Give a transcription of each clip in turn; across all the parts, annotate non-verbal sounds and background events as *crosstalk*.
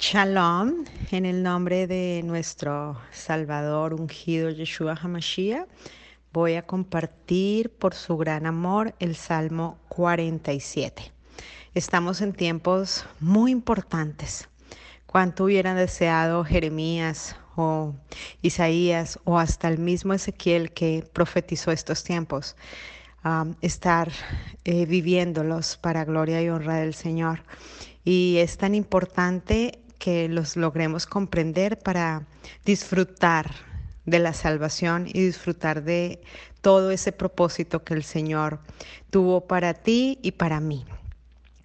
Shalom, en el nombre de nuestro Salvador ungido Yeshua HaMashiach, voy a compartir por su gran amor el Salmo 47. Estamos en tiempos muy importantes. ¿Cuánto hubieran deseado Jeremías o Isaías o hasta el mismo Ezequiel que profetizó estos tiempos? Um, estar eh, viviéndolos para gloria y honra del Señor. Y es tan importante que los logremos comprender para disfrutar de la salvación y disfrutar de todo ese propósito que el Señor tuvo para ti y para mí.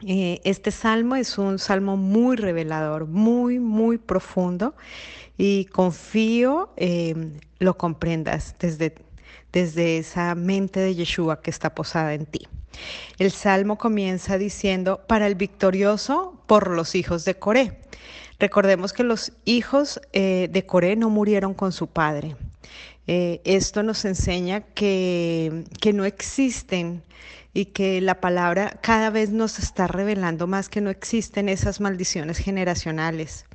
Eh, este salmo es un salmo muy revelador, muy, muy profundo y confío eh, lo comprendas desde, desde esa mente de Yeshua que está posada en ti. El salmo comienza diciendo, para el victorioso por los hijos de Coré. Recordemos que los hijos eh, de Coré no murieron con su padre. Eh, esto nos enseña que, que no existen y que la palabra cada vez nos está revelando más que no existen esas maldiciones generacionales.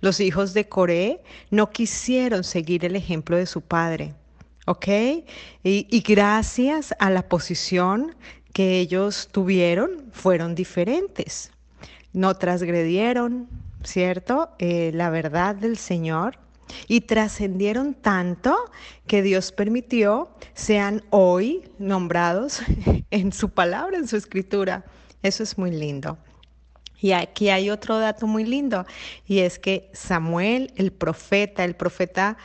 Los hijos de Coré no quisieron seguir el ejemplo de su padre, ¿ok? Y, y, gracias a la posición que ellos tuvieron, fueron diferentes. No transgredieron, ¿cierto? Eh, la verdad del Señor y trascendieron tanto que Dios permitió sean hoy nombrados *laughs* en su palabra, en su escritura. Eso es muy lindo. Y aquí hay otro dato muy lindo, y es que Samuel, el profeta, el profeta,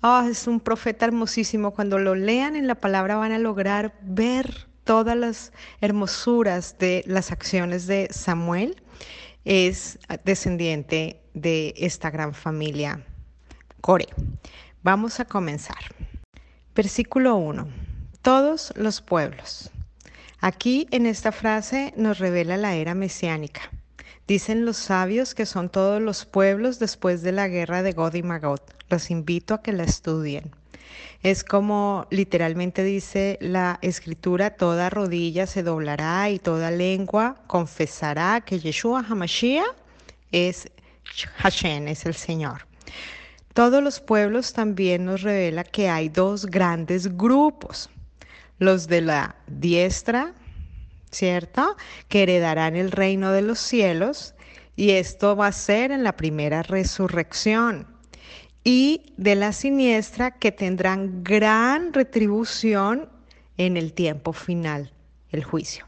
oh, es un profeta hermosísimo. Cuando lo lean en la palabra van a lograr ver todas las hermosuras de las acciones de Samuel es descendiente de esta gran familia Core. Vamos a comenzar. Versículo 1. Todos los pueblos. Aquí en esta frase nos revela la era mesiánica. Dicen los sabios que son todos los pueblos después de la guerra de God y Magot. Los invito a que la estudien. Es como literalmente dice la escritura, toda rodilla se doblará y toda lengua confesará que Yeshua HaMashiach es Hashem, es el Señor. Todos los pueblos también nos revela que hay dos grandes grupos, los de la diestra, ¿cierto? Que heredarán el reino de los cielos y esto va a ser en la primera resurrección y de la siniestra que tendrán gran retribución en el tiempo final, el juicio.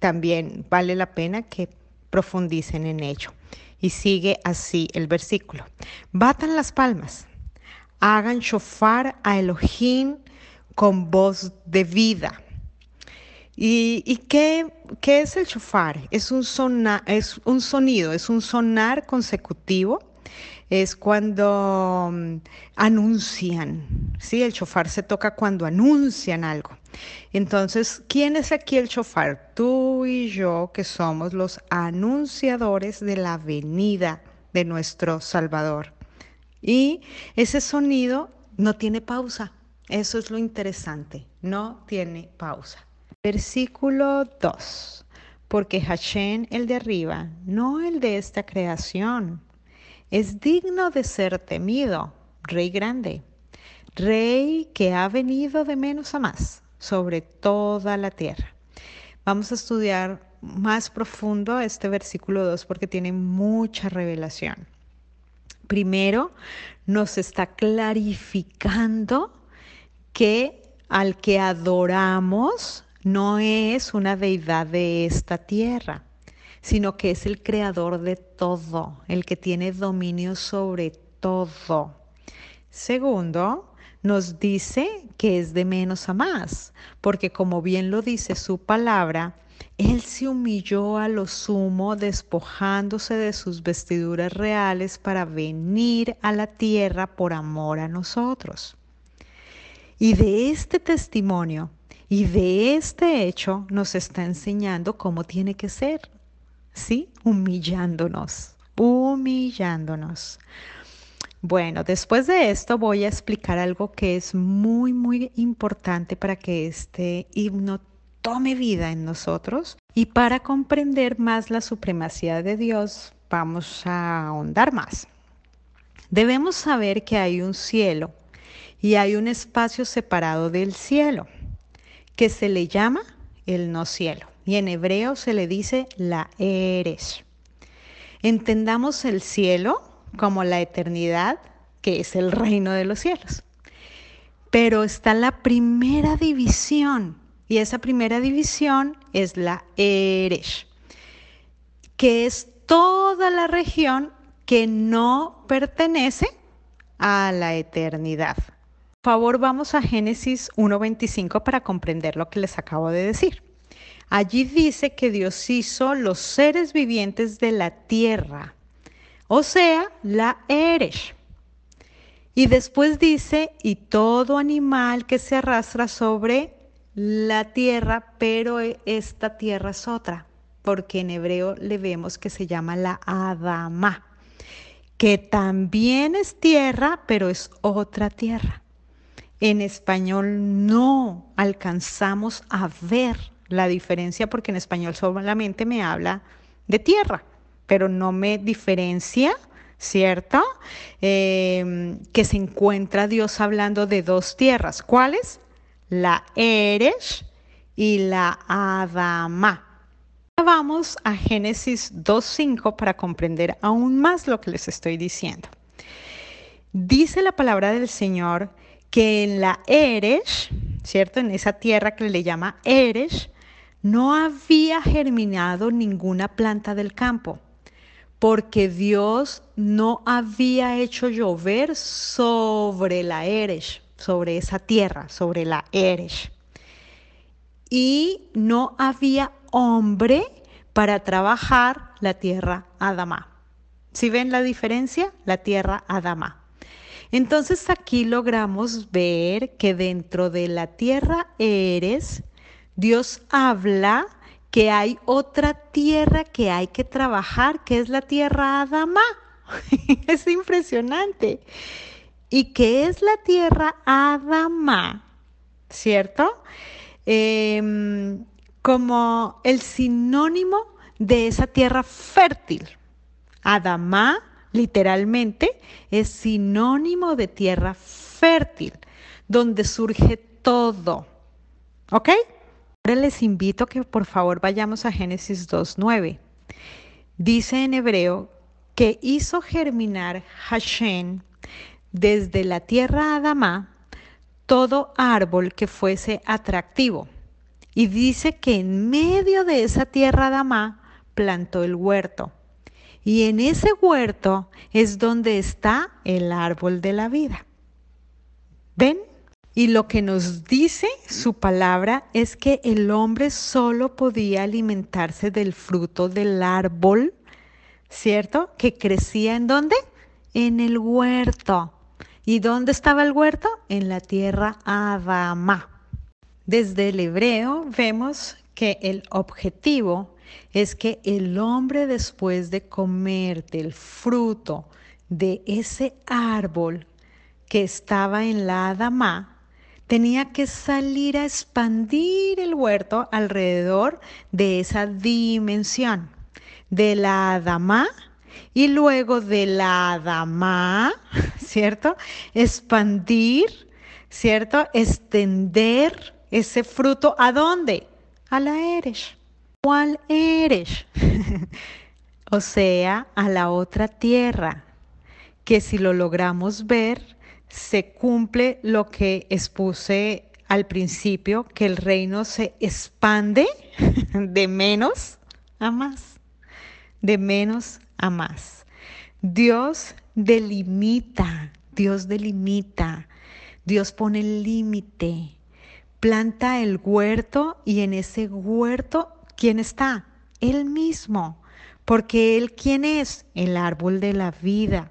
También vale la pena que profundicen en ello. Y sigue así el versículo. Batan las palmas, hagan shofar a Elohim con voz de vida. ¿Y, qué, qué, es el shofar? Es un, es un sonido, es un sonar consecutivo es cuando mm, anuncian, ¿sí? El chofar se toca cuando anuncian algo. Entonces, ¿quién es aquí el chofar? Tú y yo, que somos los anunciadores de la venida de nuestro Salvador. Y ese sonido no tiene pausa. Eso es lo interesante, no tiene pausa. Versículo 2. Porque Hashem, el de arriba, no el de esta creación, es digno de ser temido, Rey grande, Rey que ha venido de menos a más sobre toda la tierra. Vamos a estudiar más profundo este versículo 2 porque tiene mucha revelación. Primero, nos está clarificando que al que adoramos no es una deidad de esta tierra sino que es el creador de todo, el que tiene dominio sobre todo. Segundo, nos dice que es de menos a más, porque como bien lo dice su palabra, Él se humilló a lo sumo despojándose de sus vestiduras reales para venir a la tierra por amor a nosotros. Y de este testimonio y de este hecho nos está enseñando cómo tiene que ser ¿sí? Humillándonos, humillándonos. Bueno, después de esto voy a explicar algo que es muy, muy importante para que este himno tome vida en nosotros y para comprender más la supremacía de Dios vamos a ahondar más. Debemos saber que hay un cielo y hay un espacio separado del cielo que se le llama el no cielo y en hebreo se le dice la eres. Entendamos el cielo como la eternidad, que es el reino de los cielos. Pero está la primera división y esa primera división es la Eresh, que es toda la región que no pertenece a la eternidad. Por favor, vamos a Génesis 1.25 para comprender lo que les acabo de decir. Allí dice que Dios hizo los seres vivientes de la tierra, o sea, la Eresh. Y después dice, y todo animal que se arrastra sobre la tierra, pero esta tierra es otra, porque en hebreo le vemos que se llama la Adama, que también es tierra, pero es otra tierra. En español no alcanzamos a ver la diferencia porque en español solamente me habla de tierra, pero no me diferencia, ¿cierto? Em, que se encuentra Dios hablando de dos tierras. ¿Cuáles? La Eres y la Adama. Vamos a Génesis 2.5 para comprender aún más lo que les estoy diciendo. Dice la palabra del Señor que en la Eres, ¿cierto? En esa tierra que le llama Eres, no había germinado ninguna planta del campo, porque Dios no había hecho llover sobre la Eresh, sobre esa tierra, sobre la Eresh. Y no había hombre para trabajar la tierra Adama. ¿Si ven la diferencia? La tierra Adama. Entonces aquí logramos ver que dentro de la tierra Eres, Dios habla que hay otra tierra que hay que trabajar, que es la tierra Adama. *laughs* es impresionante. ¿Y qué es la tierra Adama? ¿Cierto? Em, como el sinónimo de esa tierra fértil. Adama, literalmente, es sinónimo de tierra fértil, donde surge todo. ¿Ok? Ahora les invito que por favor vayamos a Génesis 2.9. Dice en hebreo que hizo germinar Hashem desde la tierra Adama todo árbol que fuese atractivo. Y dice que en medio de esa tierra Adama plantó el huerto. Y en ese huerto es donde está el árbol de la vida. ¿Ven? Y lo que nos dice su palabra es que el hombre solo podía alimentarse del fruto del árbol, ¿cierto? Que crecía en dónde? En el huerto. ¿Y dónde estaba el huerto? En la tierra Adama. Desde el hebreo vemos que el objetivo es que el hombre después de comer del fruto de ese árbol que estaba en la Adama, tenía que salir a expandir el huerto alrededor de esa dimensión, de la Adama y luego de la Adama, *laughs* ¿cierto? Expandir, ¿cierto? Extender ese fruto a dónde? A la Eresh. ¿Cuál Eresh? *laughs* o sea, a la otra tierra, que si lo logramos ver, se cumple lo que expuse al principio, que el reino se expande *laughs* de menos a más, de menos a más. Dios delimita, Dios delimita, Dios pone el límite, planta el huerto y en ese huerto, ¿quién está? Él mismo, porque Él, ¿quién es? El árbol de la vida.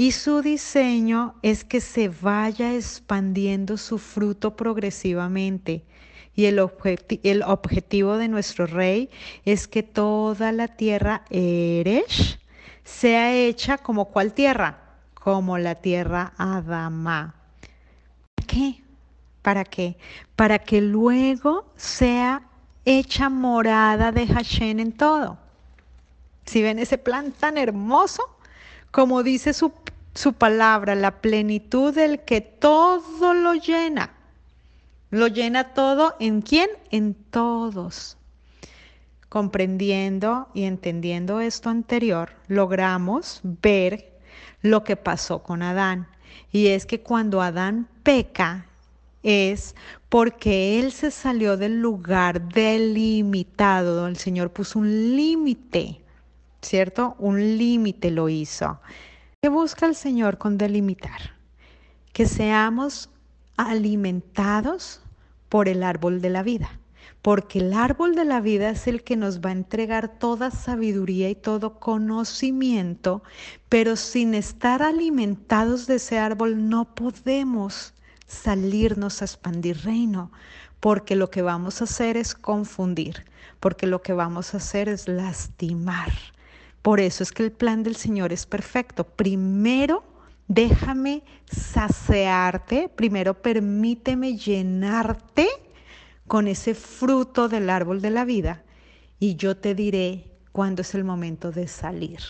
Y su diseño es que se vaya expandiendo su fruto progresivamente. Y el, el objetivo de nuestro rey es que toda la tierra Eresh sea hecha como cuál tierra? Como la tierra Adama. ¿Para qué? ¿Para qué? Para que luego sea hecha morada de Hashem en todo. Si ven ese plan tan hermoso, como dice su, su palabra, la plenitud del que todo lo llena. Lo llena todo en quién? En todos. Comprendiendo y entendiendo esto anterior, logramos ver lo que pasó con Adán. Y es que cuando Adán peca es porque él se salió del lugar delimitado, el Señor puso un límite, ¿cierto? Un límite lo hizo. ¿Qué busca el Señor con delimitar? Que seamos alimentados por el árbol de la vida porque el árbol de la vida es el que nos va a entregar toda sabiduría y todo conocimiento, pero sin estar alimentados de ese árbol no podemos salirnos a expandir reino, porque lo que vamos a hacer es confundir, porque lo que vamos a hacer es lastimar. Por eso es que el plan del Señor es perfecto. Primero, déjame saciarte, primero permíteme llenarte con ese fruto del árbol de la vida y yo te diré cuándo es el momento de salir.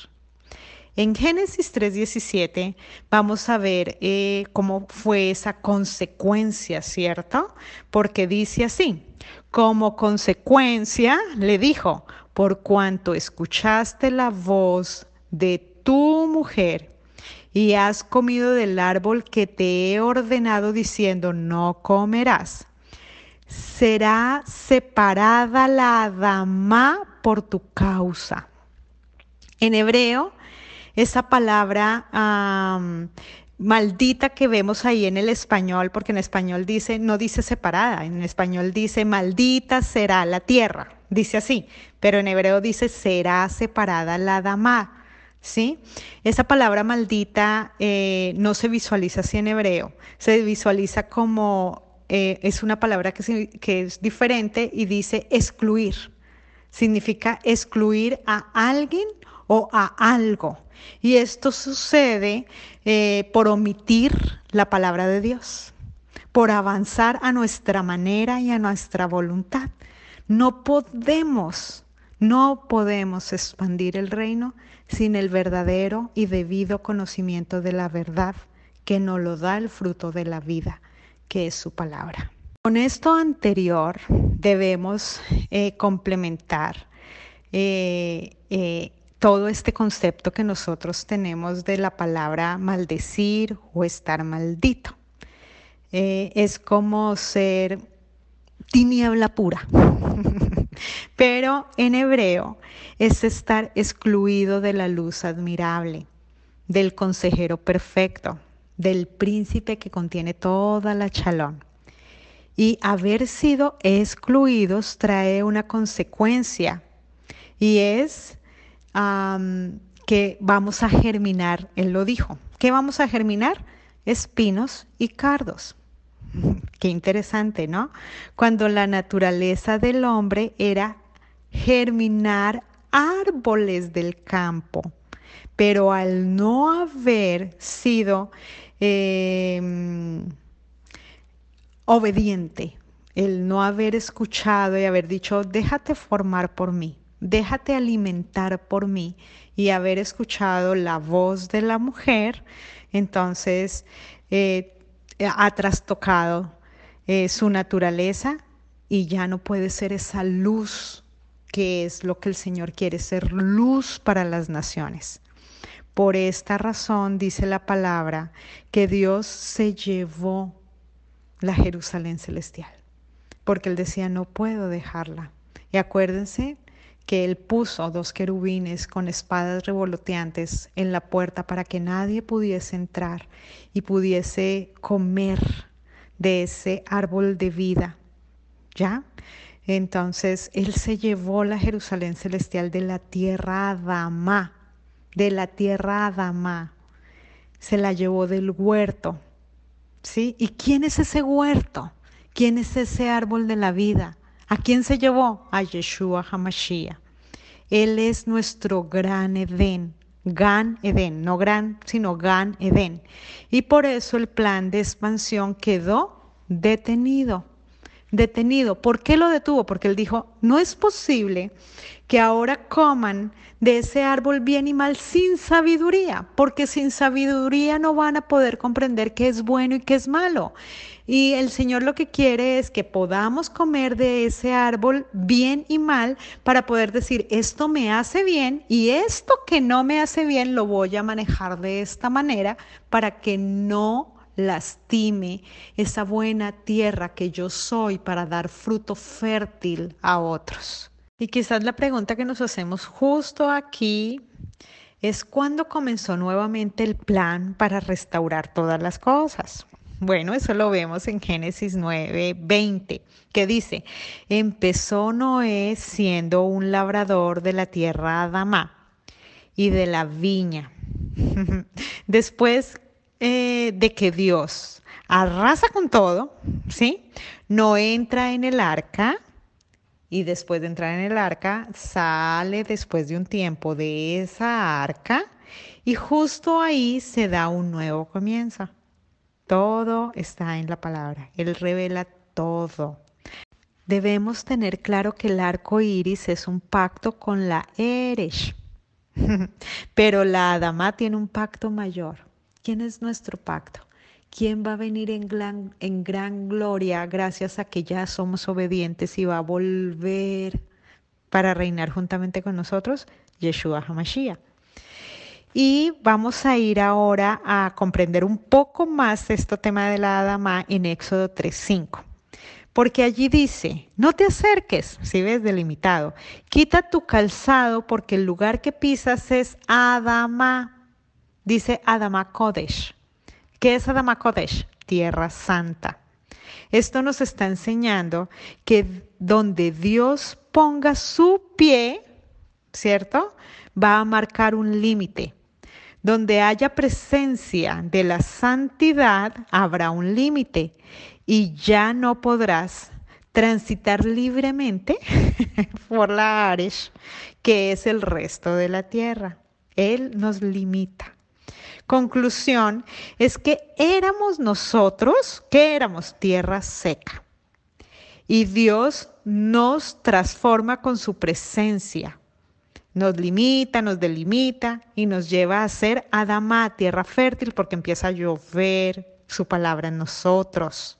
En Génesis 3:17 vamos a ver eh, cómo fue esa consecuencia, ¿cierto? Porque dice así, como consecuencia le dijo, por cuanto escuchaste la voz de tu mujer y has comido del árbol que te he ordenado diciendo, no comerás será separada la dama por tu causa. En hebreo, esa palabra maldita que vemos ahí en el español, porque en español dice, no dice separada, en español dice maldita será la tierra, dice así, pero en hebreo dice será separada la dama. ¿Sí? Esa palabra maldita eh, no se visualiza así en hebreo, se visualiza como eh, es una palabra que, es diferente y dice excluir. Significa excluir a alguien o a algo. Y esto sucede eh, por omitir la palabra de Dios, por avanzar a nuestra manera y a nuestra voluntad. No podemos, no podemos expandir el reino sin el verdadero y debido conocimiento de la verdad que nos lo da el fruto de la vida que es su palabra. Con esto anterior debemos eh, complementar eh, eh, todo este concepto que nosotros tenemos de la palabra maldecir o estar maldito. es como ser tiniebla pura. *laughs* Pero en hebreo es estar excluido de la luz admirable, del consejero perfecto, del príncipe que contiene toda la chalón. Y haber sido excluidos trae una consecuencia y es que vamos a germinar, él lo dijo, ¿qué vamos a germinar? Espinos y cardos. Qué interesante, ¿no? Cuando la naturaleza del hombre era germinar árboles del campo, pero al no haber sido Em, obediente, el no haber escuchado y haber dicho, déjate formar por mí, déjate alimentar por mí y haber escuchado la voz de la mujer, entonces eh, ha trastocado eh, su naturaleza y ya no puede ser esa luz que es lo que el Señor quiere, ser luz para las naciones. Por esta razón dice la palabra que Dios se llevó la Jerusalén celestial, porque él decía, no puedo dejarla. Y acuérdense que él puso dos querubines con espadas revoloteantes en la puerta para que nadie pudiese entrar y pudiese comer de ese árbol de vida. ¿Ya? Entonces él se llevó la Jerusalén celestial de la tierra Adama de la tierra Adama, se la llevó del huerto. ¿Sí? ¿Y quién es ese huerto? ¿Quién es ese árbol de la vida? ¿A quién se llevó? A Yeshua Hamashiach. Él es nuestro gran Edén, Gan Edén, no gran, sino Gan Edén. Y por eso el plan de expansión quedó detenido. Detenido. ¿Por qué lo detuvo? Porque él dijo, no es posible que ahora coman de ese árbol bien y mal sin sabiduría, porque sin sabiduría no van a poder comprender qué es bueno y qué es malo. Y el Señor lo que quiere es que podamos comer de ese árbol bien y mal para poder decir, esto me hace bien y esto que no me hace bien lo voy a manejar de esta manera para que no lastime esa buena tierra que yo soy para dar fruto fértil a otros. Y quizás la pregunta que nos hacemos justo aquí es cuándo comenzó nuevamente el plan para restaurar todas las cosas. Bueno, eso lo vemos en Génesis 9, 20, que dice, empezó Noé siendo un labrador de la tierra Adamá y de la viña. *laughs* Después eh, de que Dios arrasa con todo, ¿sí? No entra en el arca y después de entrar en el arca sale después de un tiempo de esa arca y justo ahí se da un nuevo comienzo. Todo está en la palabra. Él revela todo. Debemos tener claro que el arco iris es un pacto con la Eresh, *laughs* pero la Adama tiene un pacto mayor. ¿Quién es nuestro pacto? ¿Quién va a venir en gran, gloria gracias a que ya somos obedientes y va a volver para reinar juntamente con nosotros? Yeshua HaMashiach. Y vamos a ir ahora a comprender un poco más este tema de la Adama en Éxodo 3.5. Porque allí dice, no te acerques, si ves delimitado, quita tu calzado porque el lugar que pisas es Adama dice Adama Kodesh. ¿Qué es Adama Kodesh? Tierra Santa. Esto nos está enseñando que donde Dios ponga su pie, ¿cierto? Va a marcar un límite. Donde haya presencia de la santidad, habrá un límite y ya no podrás transitar libremente *laughs* por la Aresh, que es el resto de la tierra. Él nos limita conclusión es que éramos nosotros, que éramos tierra seca. Y Dios nos transforma con su presencia. Nos limita, nos delimita y nos lleva a ser Adama, tierra fértil, porque empieza a llover su palabra en nosotros.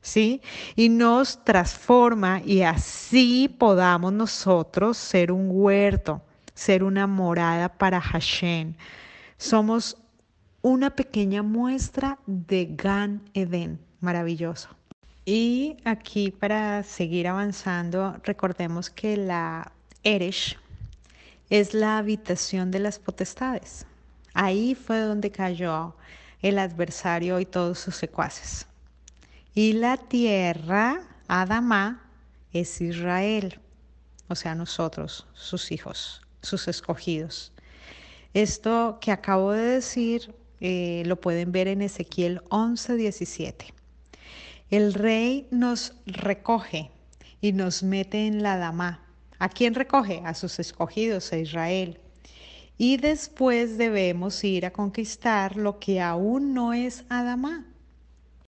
¿Sí? Y nos transforma y así podamos nosotros ser un huerto, ser una morada para Hashem, somos una pequeña muestra de Gan Eden, maravilloso. Y aquí para seguir avanzando, recordemos que la Eresh es la habitación de las potestades. Ahí fue donde cayó el adversario y todos sus secuaces. Y la tierra, Adama, es Israel, o sea, nosotros, sus hijos, sus escogidos. Esto que acabo de decir eh, lo pueden ver en Ezequiel 11, 17. El rey nos recoge y nos mete en la dama. ¿A quién recoge? A sus escogidos, a Israel. Y después debemos ir a conquistar lo que aún no es Adamá.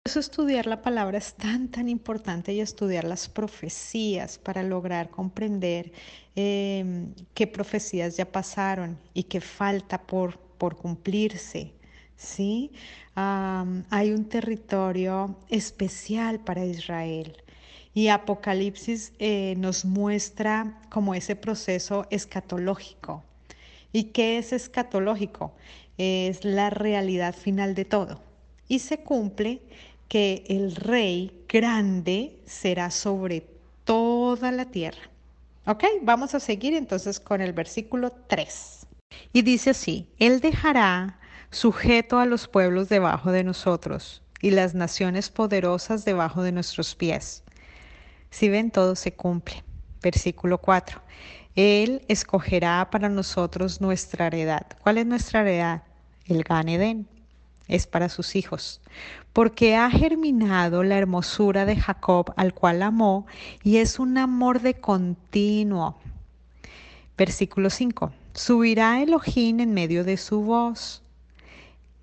Eso estudiar la palabra es tan, tan importante y estudiar las profecías para lograr comprender Em, qué profecías ya pasaron y qué falta por, por cumplirse. ¿sí? hay un territorio especial para Israel. Y Apocalipsis eh, nos muestra como ese proceso escatológico. ¿Y qué es escatológico? Es la realidad final de todo. Y se cumple que el rey grande será sobre toda la tierra. Ok, vamos a seguir entonces con el versículo 3. Y dice así, Él dejará sujeto a los pueblos debajo de nosotros y las naciones poderosas debajo de nuestros pies. Si ven, todo se cumple. Versículo 4. Él escogerá para nosotros nuestra heredad. ¿Cuál es nuestra heredad? El Gan es para sus hijos, porque ha germinado la hermosura de Jacob al cual amó y es un amor de continuo. Versículo 5. Subirá Elohim en medio de su voz.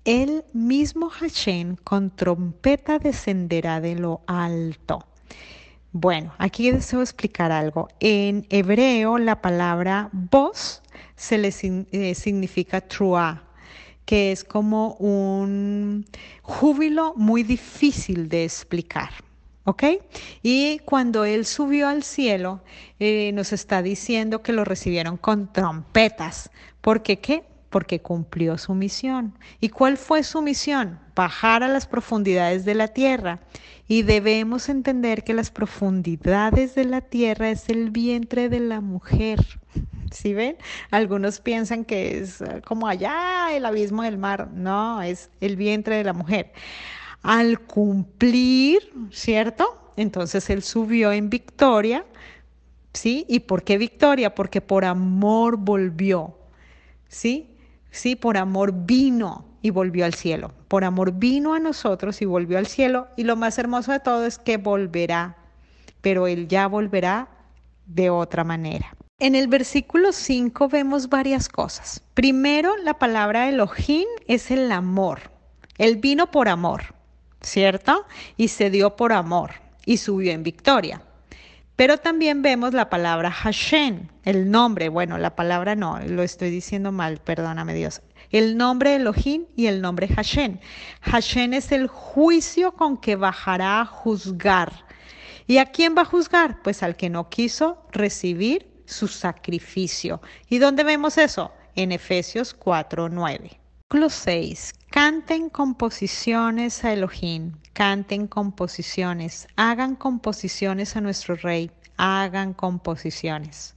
El mismo Hashem con trompeta descenderá de lo alto. Bueno, aquí deseo explicar algo. En hebreo la palabra voz se le eh, significa trua, que es como un júbilo muy difícil de explicar. ¿Ok? Y cuando él subió al cielo, eh, nos está diciendo que lo recibieron con trompetas. ¿Por qué qué? Porque cumplió su misión. ¿Y cuál fue su misión? Bajar a las profundidades de la tierra. Y debemos entender que las profundidades de la tierra es el vientre de la mujer. ¿Sí ven? Algunos piensan que es como allá el abismo del mar. No, es el vientre de la mujer al cumplir, ¿cierto? Entonces él subió en victoria, ¿sí? ¿Y por qué victoria? Porque por amor volvió, ¿sí? Sí, por amor vino y volvió al cielo. Por amor vino a nosotros y volvió al cielo. Y lo más hermoso de todo es que volverá, pero él ya volverá de otra manera. En el versículo 5 vemos varias cosas. Primero, la palabra Elohim es el amor. Él vino por amor. ¿cierto? Y se dio por amor y subió en victoria. Pero también vemos la palabra Hashem, el nombre, bueno, la palabra no, lo estoy diciendo mal, perdóname Dios. El nombre Elohim y el nombre Hashem. Hashem es el juicio con que bajará a juzgar. ¿Y a quién va a juzgar? Pues al que no quiso recibir su sacrificio. ¿Y dónde vemos eso? En Efesios 4:9. 6. Canten composiciones a Elohim, canten composiciones, hagan composiciones a nuestro Rey, hagan composiciones.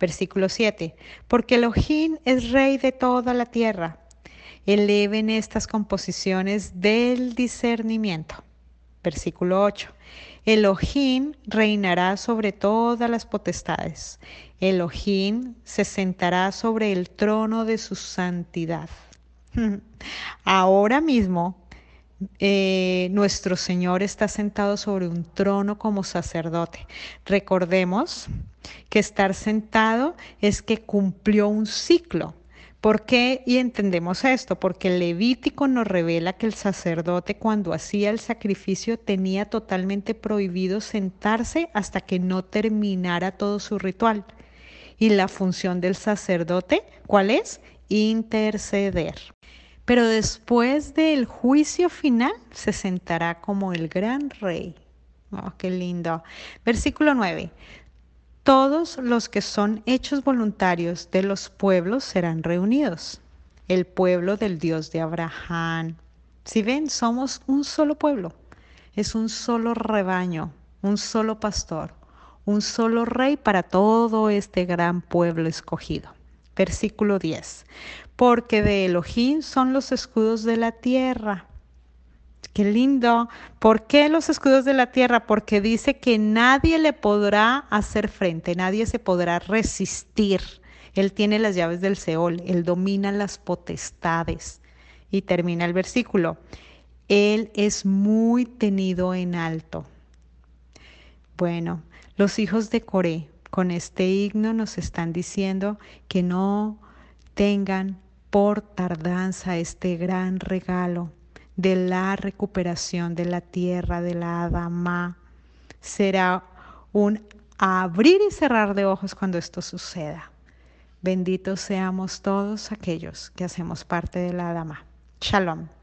Versículo 7. Porque Elohim es Rey de toda la tierra. Eleven estas composiciones del discernimiento. Versículo 8. Elohim reinará sobre todas las potestades. Elohim se sentará sobre el trono de su santidad. *laughs* Ahora mismo eh, nuestro Señor está sentado sobre un trono como sacerdote. Recordemos que estar sentado es que cumplió un ciclo. ¿Por qué? Y entendemos esto, porque el Levítico nos revela que el sacerdote cuando hacía el sacrificio tenía totalmente prohibido sentarse hasta que no terminara todo su ritual. Y la función del sacerdote, ¿cuál es? Interceder pero después del juicio final se sentará como el gran rey. Oh, qué lindo. Versículo 9. Todos los que son hechos voluntarios de los pueblos serán reunidos. El pueblo del Dios de Abraham. Si ven, somos un solo pueblo. Es un solo rebaño, un solo pastor, un solo rey para todo este gran pueblo escogido. Versículo 10 porque de Elohim son los escudos de la tierra. Qué lindo. ¿Por qué los escudos de la tierra? Porque dice que nadie le podrá hacer frente, nadie se podrá resistir. Él tiene las llaves del Seol, él domina las potestades. Y termina el versículo. Él es muy tenido en alto. Bueno, los hijos de Coré con este himno nos están diciendo que no tengan por tardanza este gran regalo de la recuperación de la tierra de la Adama. Será un abrir y cerrar de ojos cuando esto suceda. Benditos seamos todos aquellos que hacemos parte de la Adama. Shalom.